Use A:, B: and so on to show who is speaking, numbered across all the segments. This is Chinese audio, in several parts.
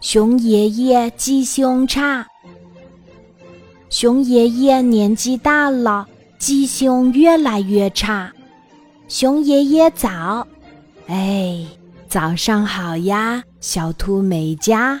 A: 熊爷爷记性差。熊爷爷年纪大了，记性越来越差。熊爷爷早，哎，早上好呀，小兔美嘉。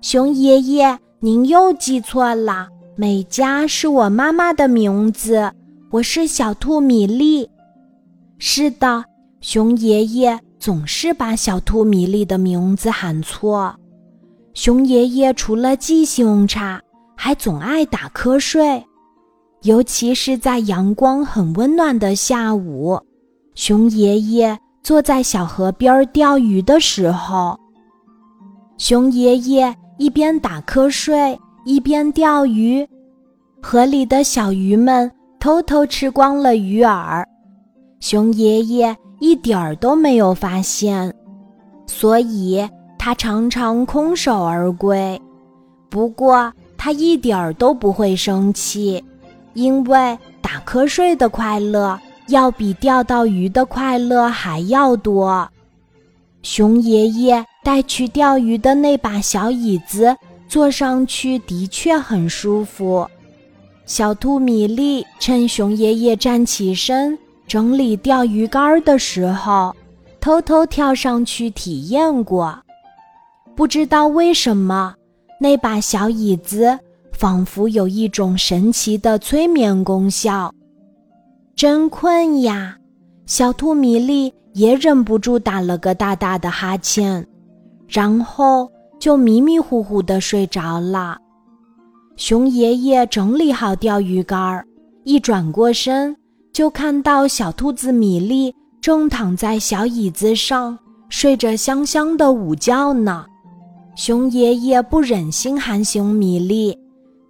A: 熊爷爷，您又记错了，美嘉是我妈妈的名字，我是小兔米粒。是的，熊爷爷总是把小兔米粒的名字喊错。熊爷爷除了记性差，还总爱打瞌睡，尤其是在阳光很温暖的下午，熊爷爷坐在小河边钓鱼的时候，熊爷爷一边打瞌睡一边钓鱼，河里的小鱼们偷偷吃光了鱼饵，熊爷爷一点儿都没有发现，所以。他常常空手而归，不过他一点儿都不会生气，因为打瞌睡的快乐要比钓到鱼的快乐还要多。熊爷爷带去钓鱼的那把小椅子，坐上去的确很舒服。小兔米粒趁熊爷爷站起身整理钓鱼竿的时候，偷偷跳上去体验过。不知道为什么，那把小椅子仿佛有一种神奇的催眠功效。真困呀！小兔米粒也忍不住打了个大大的哈欠，然后就迷迷糊糊的睡着了。熊爷爷整理好钓鱼竿，一转过身，就看到小兔子米粒正躺在小椅子上，睡着香香的午觉呢。熊爷爷不忍心喊醒米粒，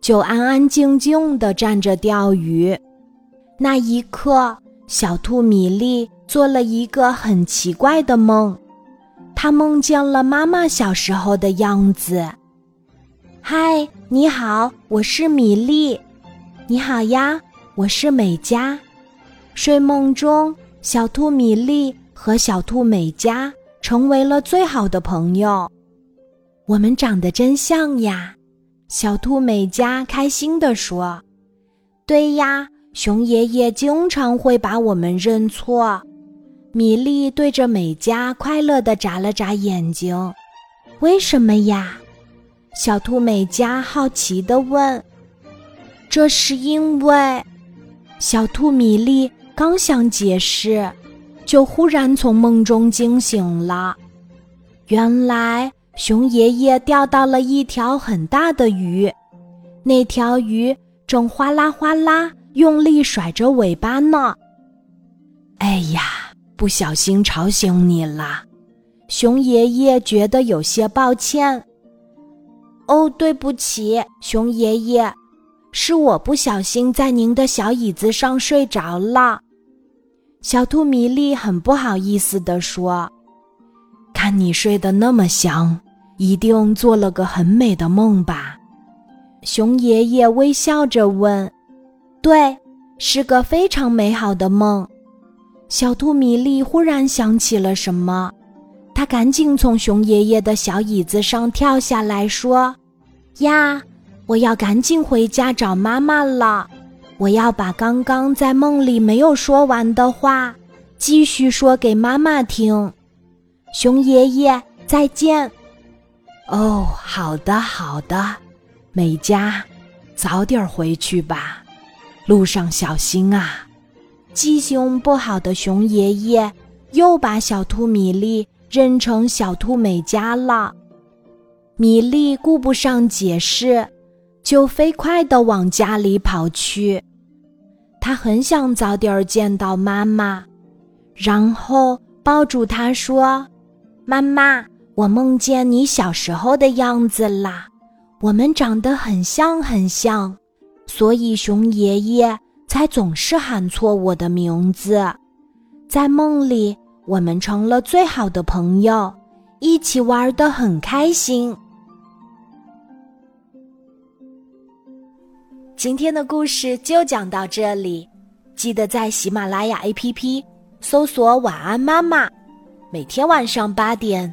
A: 就安安静静地站着钓鱼。那一刻，小兔米粒做了一个很奇怪的梦，他梦见了妈妈小时候的样子。嗨，你好，我是米粒。你好呀，我是美嘉。睡梦中，小兔米粒和小兔美嘉成为了最好的朋友。我们长得真像呀，小兔美嘉开心地说：“对呀，熊爷爷经常会把我们认错。”米粒对着美嘉快乐地眨了眨眼睛。“为什么呀？”小兔美嘉好奇地问。“这是因为……”小兔米粒刚想解释，就忽然从梦中惊醒了。原来。熊爷爷钓到了一条很大的鱼，那条鱼正哗啦哗啦用力甩着尾巴呢。哎呀，不小心吵醒你了，熊爷爷觉得有些抱歉。哦，对不起，熊爷爷，是我不小心在您的小椅子上睡着了。小兔米粒很不好意思地说：“看你睡得那么香。”一定做了个很美的梦吧？熊爷爷微笑着问：“对，是个非常美好的梦。”小兔米粒忽然想起了什么，他赶紧从熊爷爷的小椅子上跳下来，说：“呀，我要赶紧回家找妈妈了！我要把刚刚在梦里没有说完的话，继续说给妈妈听。”熊爷爷，再见。哦，好的，好的，美嘉，早点回去吧，路上小心啊！记性不好的熊爷爷又把小兔米粒认成小兔美嘉了。米粒顾不上解释，就飞快地往家里跑去。他很想早点见到妈妈，然后抱住她说：“妈妈。”我梦见你小时候的样子啦，我们长得很像很像，所以熊爷爷才总是喊错我的名字。在梦里，我们成了最好的朋友，一起玩得很开心。今天的故事就讲到这里，记得在喜马拉雅 APP 搜索“晚安妈妈”，每天晚上八点。